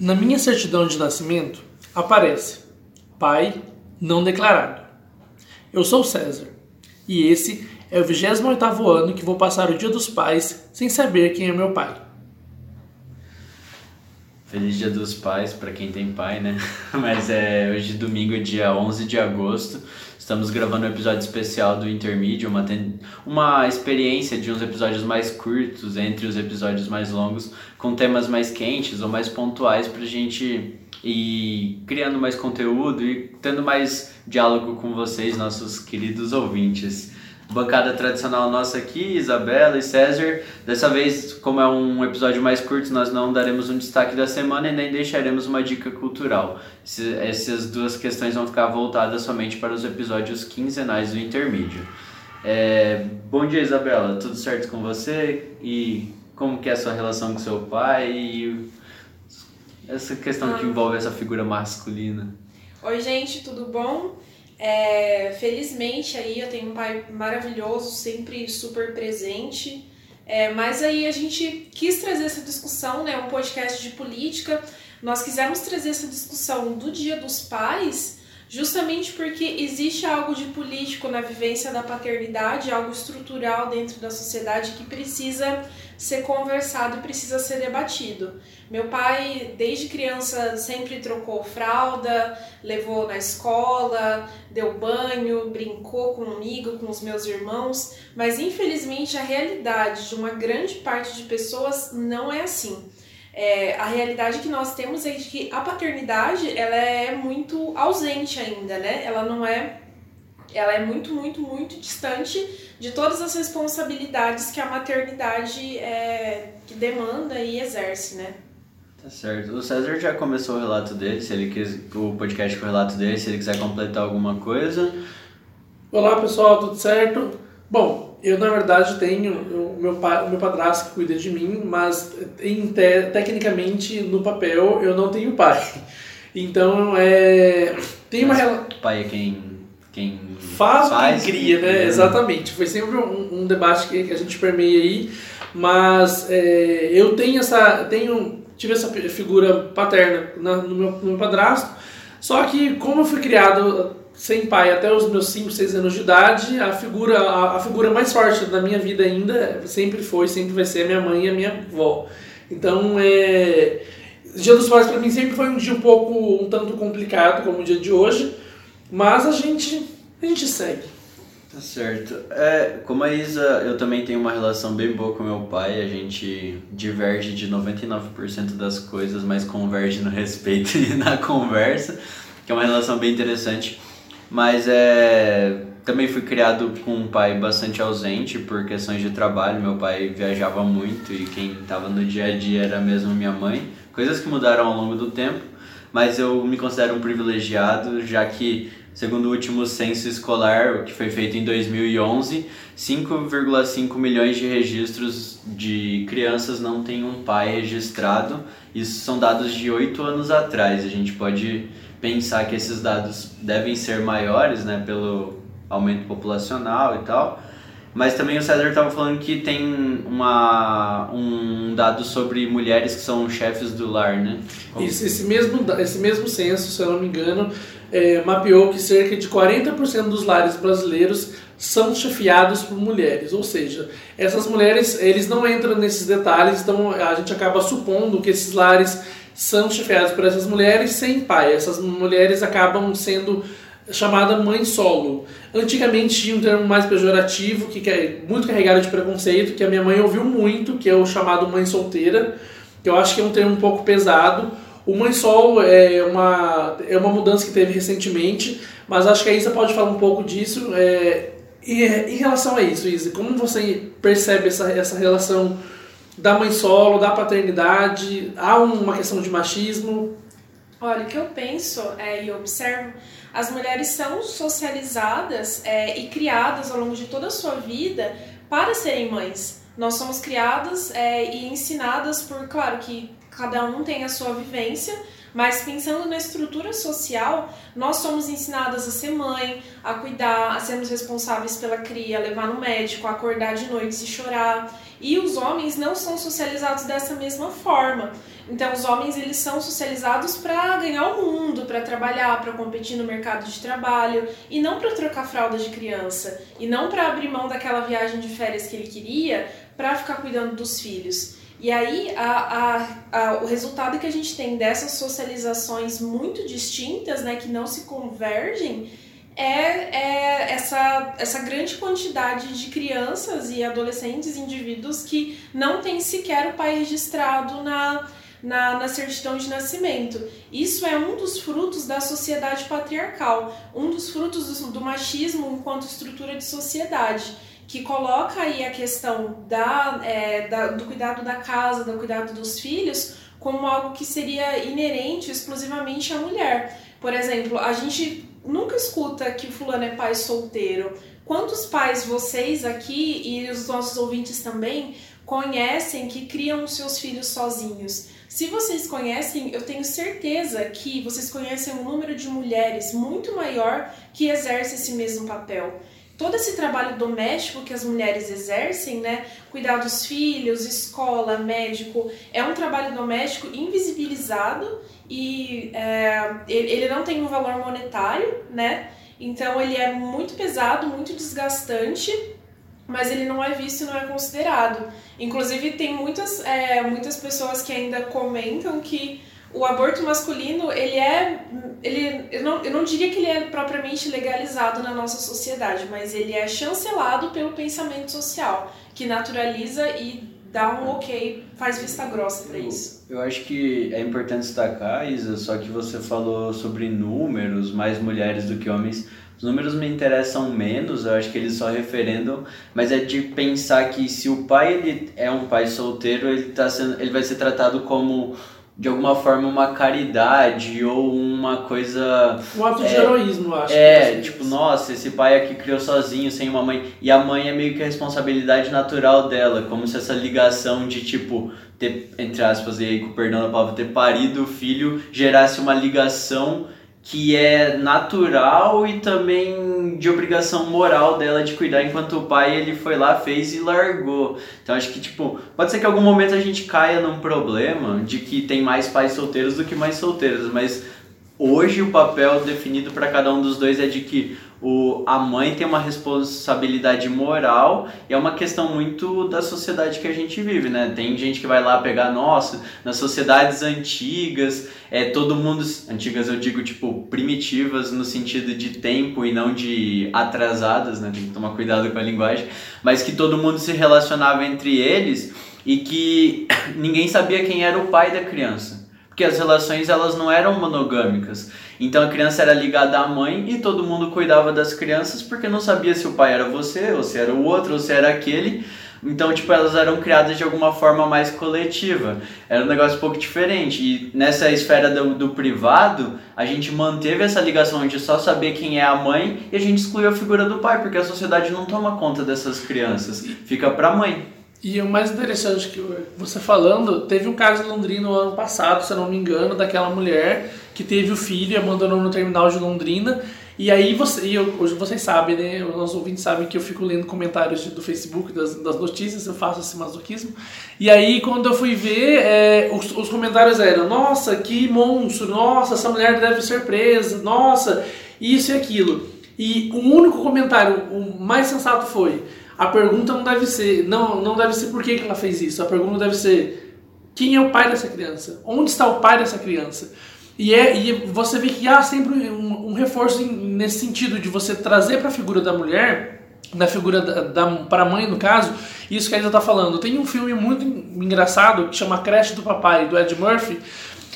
Na minha certidão de nascimento aparece pai não declarado. Eu sou César e esse é o 28 ano que vou passar o Dia dos Pais sem saber quem é meu pai. Feliz Dia dos Pais para quem tem pai, né? Mas é hoje domingo, dia 11 de agosto. Estamos gravando um episódio especial do Intermídio, uma, uma experiência de uns episódios mais curtos entre os episódios mais longos, com temas mais quentes ou mais pontuais para a gente ir criando mais conteúdo e tendo mais diálogo com vocês, nossos queridos ouvintes bancada tradicional nossa aqui, Isabela e César. Dessa vez, como é um episódio mais curto, nós não daremos um destaque da semana e nem deixaremos uma dica cultural. Essas duas questões vão ficar voltadas somente para os episódios quinzenais do intermídio. É... Bom dia, Isabela. Tudo certo com você? E como que é a sua relação com seu pai e essa questão que ah. envolve essa figura masculina? Oi, gente, tudo bom? É, felizmente aí eu tenho um pai maravilhoso, sempre super presente. É, mas aí a gente quis trazer essa discussão, né? Um podcast de política. Nós quisemos trazer essa discussão do Dia dos Pais justamente porque existe algo de político na vivência da paternidade, algo estrutural dentro da sociedade que precisa ser conversado e precisa ser debatido. Meu pai, desde criança, sempre trocou fralda, levou na escola, deu banho, brincou comigo, com os meus irmãos, mas infelizmente a realidade de uma grande parte de pessoas não é assim. É, a realidade que nós temos é de que a paternidade ela é muito ausente ainda, né? Ela não é, ela é muito, muito, muito distante de todas as responsabilidades que a maternidade é, que demanda e exerce, né? Tá certo. O César já começou o relato dele, se ele quis, o podcast com o relato dele, se ele quiser completar alguma coisa. Olá pessoal, tudo certo? Bom, eu, na verdade, tenho o meu, meu padrasto que cuida de mim, mas em te, tecnicamente, no papel, eu não tenho pai. Então, é, tem uma relação... pai é quem, quem faz, faz quem cria, né? Exatamente. Foi sempre um, um, debate que a gente permeia aí, mas é, eu tenho essa... Tenho, tive essa figura paterna na, no, meu, no meu padrasto, só que como eu fui criado sem pai até os meus 5, 6 anos de idade, a figura, a, a, figura mais forte da minha vida ainda sempre foi, sempre vai ser a minha mãe e a minha avó. Então, é, Dia dos Pais para mim sempre foi um dia um pouco, um tanto complicado, como o dia de hoje, mas a gente, a gente segue. Tá certo. É, como a Isa, eu também tenho uma relação bem boa com meu pai, a gente diverge de 99% das coisas, mas converge no respeito e na conversa, que é uma relação bem interessante. Mas é, também fui criado com um pai bastante ausente por questões de trabalho. Meu pai viajava muito e quem estava no dia a dia era mesmo minha mãe. Coisas que mudaram ao longo do tempo, mas eu me considero um privilegiado, já que, segundo o último censo escolar, que foi feito em 2011, 5,5 milhões de registros de crianças não têm um pai registrado. Isso são dados de oito anos atrás. A gente pode pensar que esses dados devem ser maiores, né, pelo aumento populacional e tal. Mas também o César estava falando que tem uma, um dado sobre mulheres que são chefes do lar, né? Isso, esse, mesmo, esse mesmo censo, se eu não me engano, é, mapeou que cerca de 40% dos lares brasileiros são chefiados por mulheres, ou seja, essas mulheres eles não entram nesses detalhes, então a gente acaba supondo que esses lares são chefiados por essas mulheres sem pai. Essas mulheres acabam sendo chamada mãe solo. Antigamente tinha um termo mais pejorativo, que é muito carregado de preconceito, que a minha mãe ouviu muito, que é o chamado mãe solteira, que eu acho que é um termo um pouco pesado. O mãe solo é uma, é uma mudança que teve recentemente, mas acho que a Isa pode falar um pouco disso. É, e, em relação a isso, Isa, como você percebe essa, essa relação da mãe solo, da paternidade? Há uma questão de machismo? Olha, o que eu penso é, e observo, as mulheres são socializadas é, e criadas ao longo de toda a sua vida para serem mães. Nós somos criadas é, e ensinadas por, claro, que cada um tem a sua vivência, mas pensando na estrutura social, nós somos ensinadas a ser mãe, a cuidar, a sermos responsáveis pela cria, a levar no médico, a acordar de noite e chorar. E os homens não são socializados dessa mesma forma. Então os homens eles são socializados para ganhar o mundo, para trabalhar, para competir no mercado de trabalho e não para trocar fralda de criança e não para abrir mão daquela viagem de férias que ele queria para ficar cuidando dos filhos. E aí a, a, a, o resultado que a gente tem dessas socializações muito distintas, né, que não se convergem, é, é essa, essa grande quantidade de crianças e adolescentes, indivíduos que não têm sequer o pai registrado na, na, na certidão de nascimento. Isso é um dos frutos da sociedade patriarcal, um dos frutos do, do machismo enquanto estrutura de sociedade que coloca aí a questão da, é, da, do cuidado da casa, do cuidado dos filhos, como algo que seria inerente exclusivamente à mulher. Por exemplo, a gente nunca escuta que fulano é pai solteiro. Quantos pais vocês aqui e os nossos ouvintes também conhecem que criam os seus filhos sozinhos? Se vocês conhecem, eu tenho certeza que vocês conhecem um número de mulheres muito maior que exerce esse mesmo papel. Todo esse trabalho doméstico que as mulheres exercem, né, cuidar dos filhos, escola, médico, é um trabalho doméstico invisibilizado e é, ele não tem um valor monetário, né? Então ele é muito pesado, muito desgastante mas ele não é visto e não é considerado. Inclusive, tem muitas, é, muitas pessoas que ainda comentam que o aborto masculino, ele é. Ele, eu, não, eu não diria que ele é propriamente legalizado na nossa sociedade, mas ele é chancelado pelo pensamento social, que naturaliza e dá um ok, faz vista grossa para isso. Eu acho que é importante destacar, Isa, só que você falou sobre números, mais mulheres do que homens. Os números me interessam menos, eu acho que eles só referendam, mas é de pensar que se o pai ele é um pai solteiro, ele, tá sendo, ele vai ser tratado como de alguma forma uma caridade ou uma coisa. Um ato de é, heroísmo, acho. É, tipo, nossa, esse pai aqui criou sozinho, sem uma mãe. E a mãe é meio que a responsabilidade natural dela, como se essa ligação de, tipo, ter, entre aspas, e aí com perdão da palavra, ter parido o filho gerasse uma ligação que é natural e também de obrigação moral dela de cuidar, enquanto o pai ele foi lá, fez e largou. Então acho que tipo, pode ser que em algum momento a gente caia num problema de que tem mais pais solteiros do que mães solteiras, mas hoje o papel definido para cada um dos dois é de que o, a mãe tem uma responsabilidade moral e é uma questão muito da sociedade que a gente vive, né? Tem gente que vai lá pegar, nossa, nas sociedades antigas, é todo mundo, antigas eu digo tipo primitivas no sentido de tempo e não de atrasadas, né? Tem que tomar cuidado com a linguagem, mas que todo mundo se relacionava entre eles e que ninguém sabia quem era o pai da criança porque as relações elas não eram monogâmicas. Então a criança era ligada à mãe e todo mundo cuidava das crianças porque não sabia se o pai era você, ou se era o outro, ou se era aquele. Então, tipo, elas eram criadas de alguma forma mais coletiva. Era um negócio um pouco diferente. E nessa esfera do, do privado, a gente manteve essa ligação de só saber quem é a mãe e a gente excluiu a figura do pai, porque a sociedade não toma conta dessas crianças. Fica pra mãe. E o mais interessante que você falando, teve um caso em Londrina no ano passado, se eu não me engano, daquela mulher que teve o filho e abandonou no terminal de Londrina. E aí você, e eu, hoje vocês sabem, né? Os nossos ouvintes sabem que eu fico lendo comentários do Facebook, das, das notícias, eu faço esse masoquismo. E aí quando eu fui ver, é, os, os comentários eram, nossa, que monstro, nossa, essa mulher deve ser presa, nossa, isso e aquilo. E o único comentário, o mais sensato foi, a pergunta não deve ser, não, não deve ser por que, que ela fez isso. A pergunta deve ser quem é o pai dessa criança? Onde está o pai dessa criança? E, é, e você vê que há sempre um, um reforço nesse sentido de você trazer para a figura da mulher, da figura da, da para a mãe no caso, isso que a Isa está falando. Tem um filme muito engraçado que chama Creche do Papai, do Ed Murphy,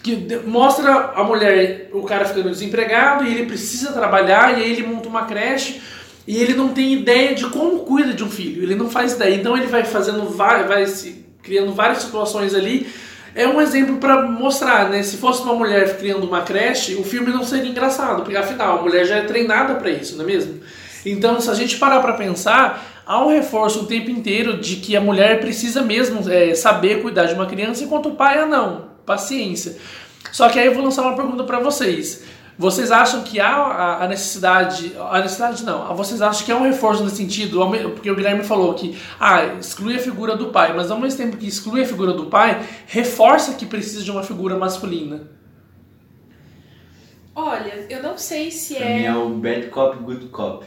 que mostra a mulher, o cara ficando desempregado e ele precisa trabalhar e aí ele monta uma creche e ele não tem ideia de como cuida de um filho, ele não faz ideia. Então ele vai fazendo vai, vai se criando várias situações ali. É um exemplo para mostrar, né? Se fosse uma mulher criando uma creche, o filme não seria engraçado, porque afinal a mulher já é treinada para isso, não é mesmo? Então, se a gente parar para pensar, há um reforço o tempo inteiro de que a mulher precisa mesmo é, saber cuidar de uma criança, enquanto o pai, ah, não, paciência. Só que aí eu vou lançar uma pergunta para vocês. Vocês acham que há a necessidade, a necessidade não, vocês acham que há um reforço nesse sentido? Porque o Guilherme falou que ah, exclui a figura do pai, mas ao mesmo tempo que exclui a figura do pai, reforça que precisa de uma figura masculina. Olha, eu não sei se pra é. Mim é o bad cop, good cop.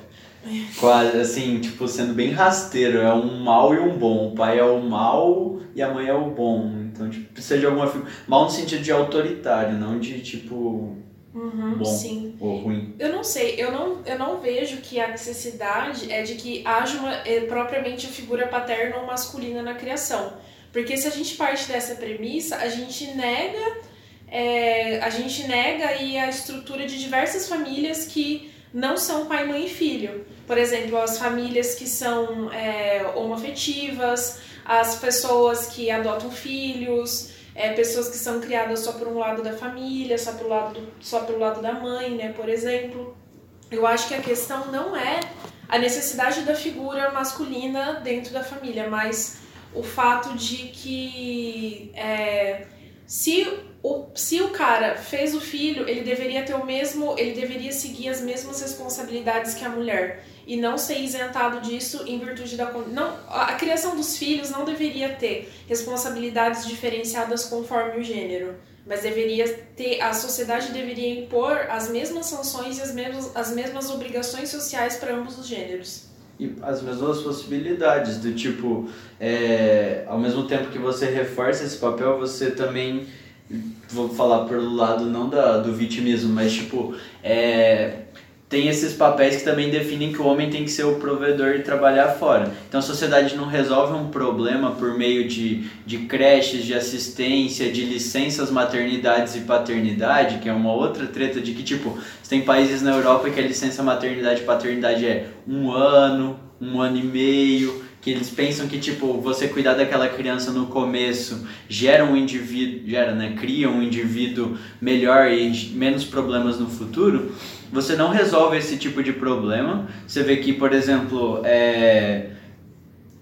Quase assim, tipo, sendo bem rasteiro. É um mal e um bom. O pai é o mal e a mãe é o bom. Então, tipo, precisa de alguma figura. Mal no sentido de autoritário, não de tipo. Uhum, bom sim. ou ruim. Eu não sei, eu não, eu não vejo que a necessidade é de que haja uma, é, propriamente a figura paterna ou masculina na criação. Porque se a gente parte dessa premissa, a gente nega, é, a gente nega aí a estrutura de diversas famílias que não são pai, mãe e filho. Por exemplo, as famílias que são é, homoafetivas, as pessoas que adotam filhos, é, pessoas que são criadas só por um lado da família, só pelo lado, do, só pelo lado da mãe, né, por exemplo. Eu acho que a questão não é a necessidade da figura masculina dentro da família, mas o fato de que é, se o, se o cara fez o filho, ele deveria ter o mesmo, ele deveria seguir as mesmas responsabilidades que a mulher e não ser isentado disso em virtude da não a criação dos filhos não deveria ter responsabilidades diferenciadas conforme o gênero, mas deveria ter a sociedade deveria impor as mesmas sanções e as mesmas as mesmas obrigações sociais para ambos os gêneros e as mesmas possibilidades do tipo é, ao mesmo tempo que você reforça esse papel você também vou falar pelo lado não da, do vitimismo, mas tipo, é, tem esses papéis que também definem que o homem tem que ser o provedor e trabalhar fora. Então a sociedade não resolve um problema por meio de, de creches, de assistência, de licenças maternidades e paternidade, que é uma outra treta de que, tipo, tem países na Europa que a licença maternidade e paternidade é um ano, um ano e meio, que eles pensam que tipo você cuidar daquela criança no começo gera um indivíduo gera né cria um indivíduo melhor e menos problemas no futuro você não resolve esse tipo de problema. Você vê que por exemplo é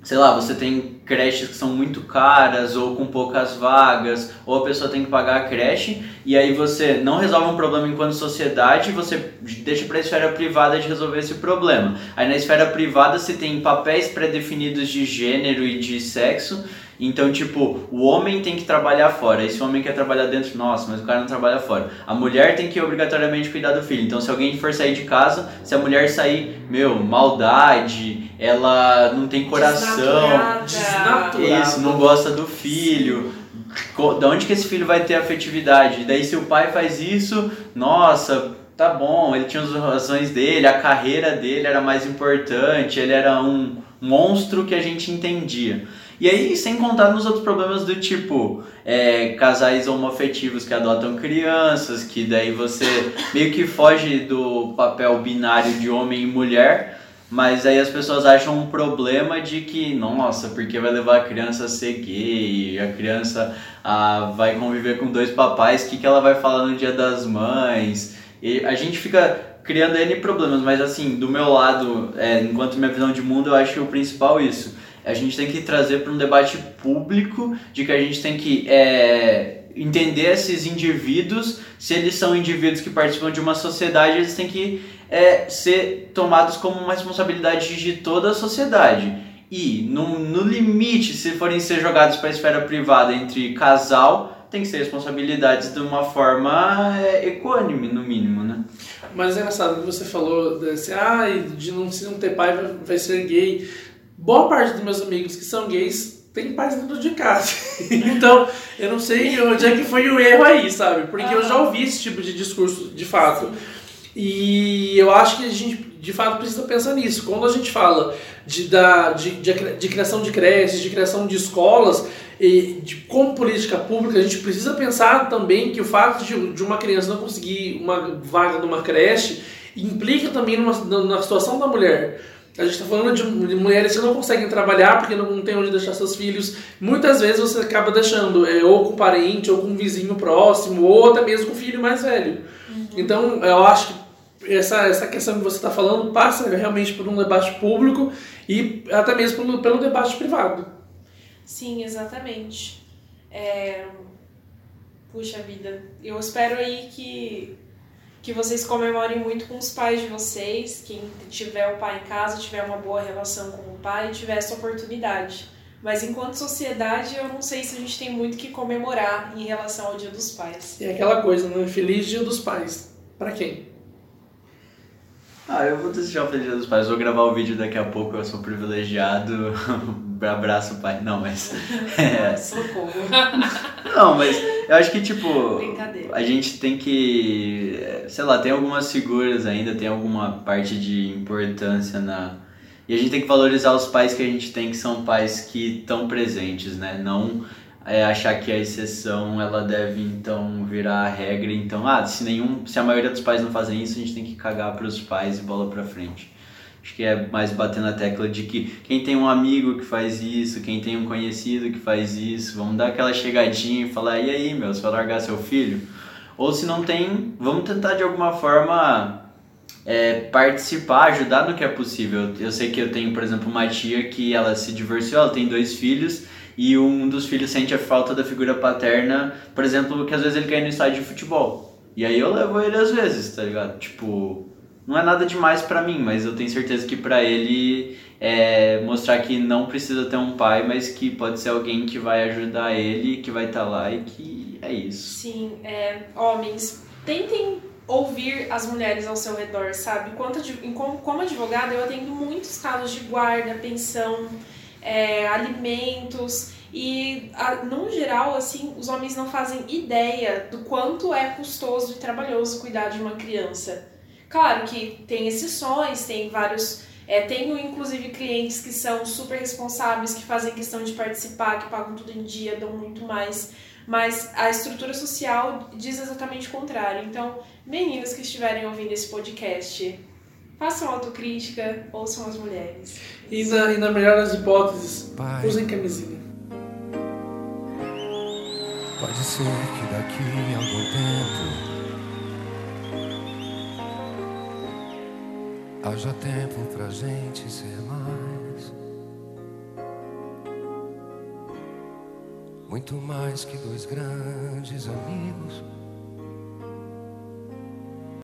sei lá, você tem creches que são muito caras ou com poucas vagas, ou a pessoa tem que pagar a creche, e aí você não resolve um problema enquanto sociedade, você deixa para a esfera privada de resolver esse problema. Aí na esfera privada você tem papéis pré-definidos de gênero e de sexo, então, tipo, o homem tem que trabalhar fora. E se o homem quer trabalhar dentro, nossa, mas o cara não trabalha fora. A mulher tem que obrigatoriamente cuidar do filho. Então, se alguém for sair de casa, se a mulher sair, meu, maldade, ela não tem coração. Desnaturada. Isso, não gosta do filho. Da onde que esse filho vai ter afetividade? E daí, se o pai faz isso, nossa, tá bom, ele tinha as razões dele, a carreira dele era mais importante, ele era um monstro que a gente entendia. E aí, sem contar nos outros problemas do tipo é, casais homoafetivos que adotam crianças, que daí você meio que foge do papel binário de homem e mulher, mas aí as pessoas acham um problema de que, nossa, porque vai levar a criança a ser gay, a criança a, vai conviver com dois papais, o que, que ela vai falar no dia das mães? E a gente fica criando N problemas, mas assim, do meu lado, é, enquanto minha visão de mundo, eu acho o principal é isso a gente tem que trazer para um debate público de que a gente tem que é, entender esses indivíduos, se eles são indivíduos que participam de uma sociedade, eles têm que é, ser tomados como uma responsabilidade de toda a sociedade. E, no, no limite, se forem ser jogados para a esfera privada entre casal, tem que ser responsabilidades de uma forma é, equânime, no mínimo, né? Mas é engraçado que você falou desse, ah, de não, se não ter pai vai, vai ser gay boa parte dos meus amigos que são gays tem pais dentro de casa. então, eu não sei onde é que foi o erro aí, sabe? Porque eu já ouvi esse tipo de discurso de fato. E eu acho que a gente, de fato, precisa pensar nisso. Quando a gente fala de, da, de, de, de criação de creches, de criação de escolas, e de, como política pública, a gente precisa pensar também que o fato de, de uma criança não conseguir uma vaga numa creche implica também numa, na situação da mulher. A gente está falando de, de, mulheres que não conseguem trabalhar porque não, tem onde deixar seus filhos. Muitas vezes você acaba deixando é, ou com um parente, ou com um vizinho próximo, ou até mesmo com o filho mais velho. Uhum. Então, eu acho que essa, essa questão que você está falando passa realmente por um debate público e até mesmo pelo, pelo debate privado. Sim, exatamente. É... Puxa vida, eu espero aí que que vocês comemorem muito com os pais de vocês, quem tiver o pai em casa, tiver uma boa relação com o pai, tiver essa oportunidade. Mas enquanto sociedade, eu não sei se a gente tem muito que comemorar em relação ao Dia dos Pais. E é aquela coisa, né? Feliz Dia dos Pais. Para quem? Ah, eu vou desejar o Feliz Dia dos Pais. Vou gravar o vídeo daqui a pouco. Eu sou privilegiado. Abraço, pai. Não, mas. É... Socorro. Não, mas eu acho que, tipo. Brincadeira. A gente tem que. Sei lá, tem algumas figuras ainda, tem alguma parte de importância na. E a gente tem que valorizar os pais que a gente tem, que são pais que estão presentes, né? Não é, achar que a exceção ela deve então virar a regra. Então, ah, se nenhum, se a maioria dos pais não fazem isso, a gente tem que cagar para os pais e bola para frente. Acho que é mais bater na tecla de que quem tem um amigo que faz isso, quem tem um conhecido que faz isso, vamos dar aquela chegadinha e falar: e aí, meu, você vai largar seu filho? Ou se não tem, vamos tentar de alguma forma é, participar, ajudar no que é possível. Eu sei que eu tenho, por exemplo, uma tia que ela se divorciou, ela tem dois filhos e um dos filhos sente a falta da figura paterna, por exemplo, que às vezes ele quer ir no estádio de futebol. E aí eu levo ele às vezes, tá ligado? Tipo, não é nada demais para mim, mas eu tenho certeza que para ele é mostrar que não precisa ter um pai, mas que pode ser alguém que vai ajudar ele, que vai estar tá lá e que é isso. Sim, é, homens, tentem ouvir as mulheres ao seu redor, sabe? Quanto, como, como advogada, eu atendo muitos casos de guarda, pensão, é, alimentos e, a, no geral, assim, os homens não fazem ideia do quanto é custoso e trabalhoso cuidar de uma criança. Claro que tem exceções, tem vários. É, tenho inclusive clientes que são super responsáveis, que fazem questão de participar, que pagam tudo em dia, dão muito mais mas a estrutura social diz exatamente o contrário. Então, meninas que estiverem ouvindo esse podcast, façam autocrítica, ouçam as mulheres. E na, e na melhor das hipóteses, Pai, usem camisinha. Pode ser que daqui a algum tempo haja tempo pra gente ser mais. Muito mais que dois grandes amigos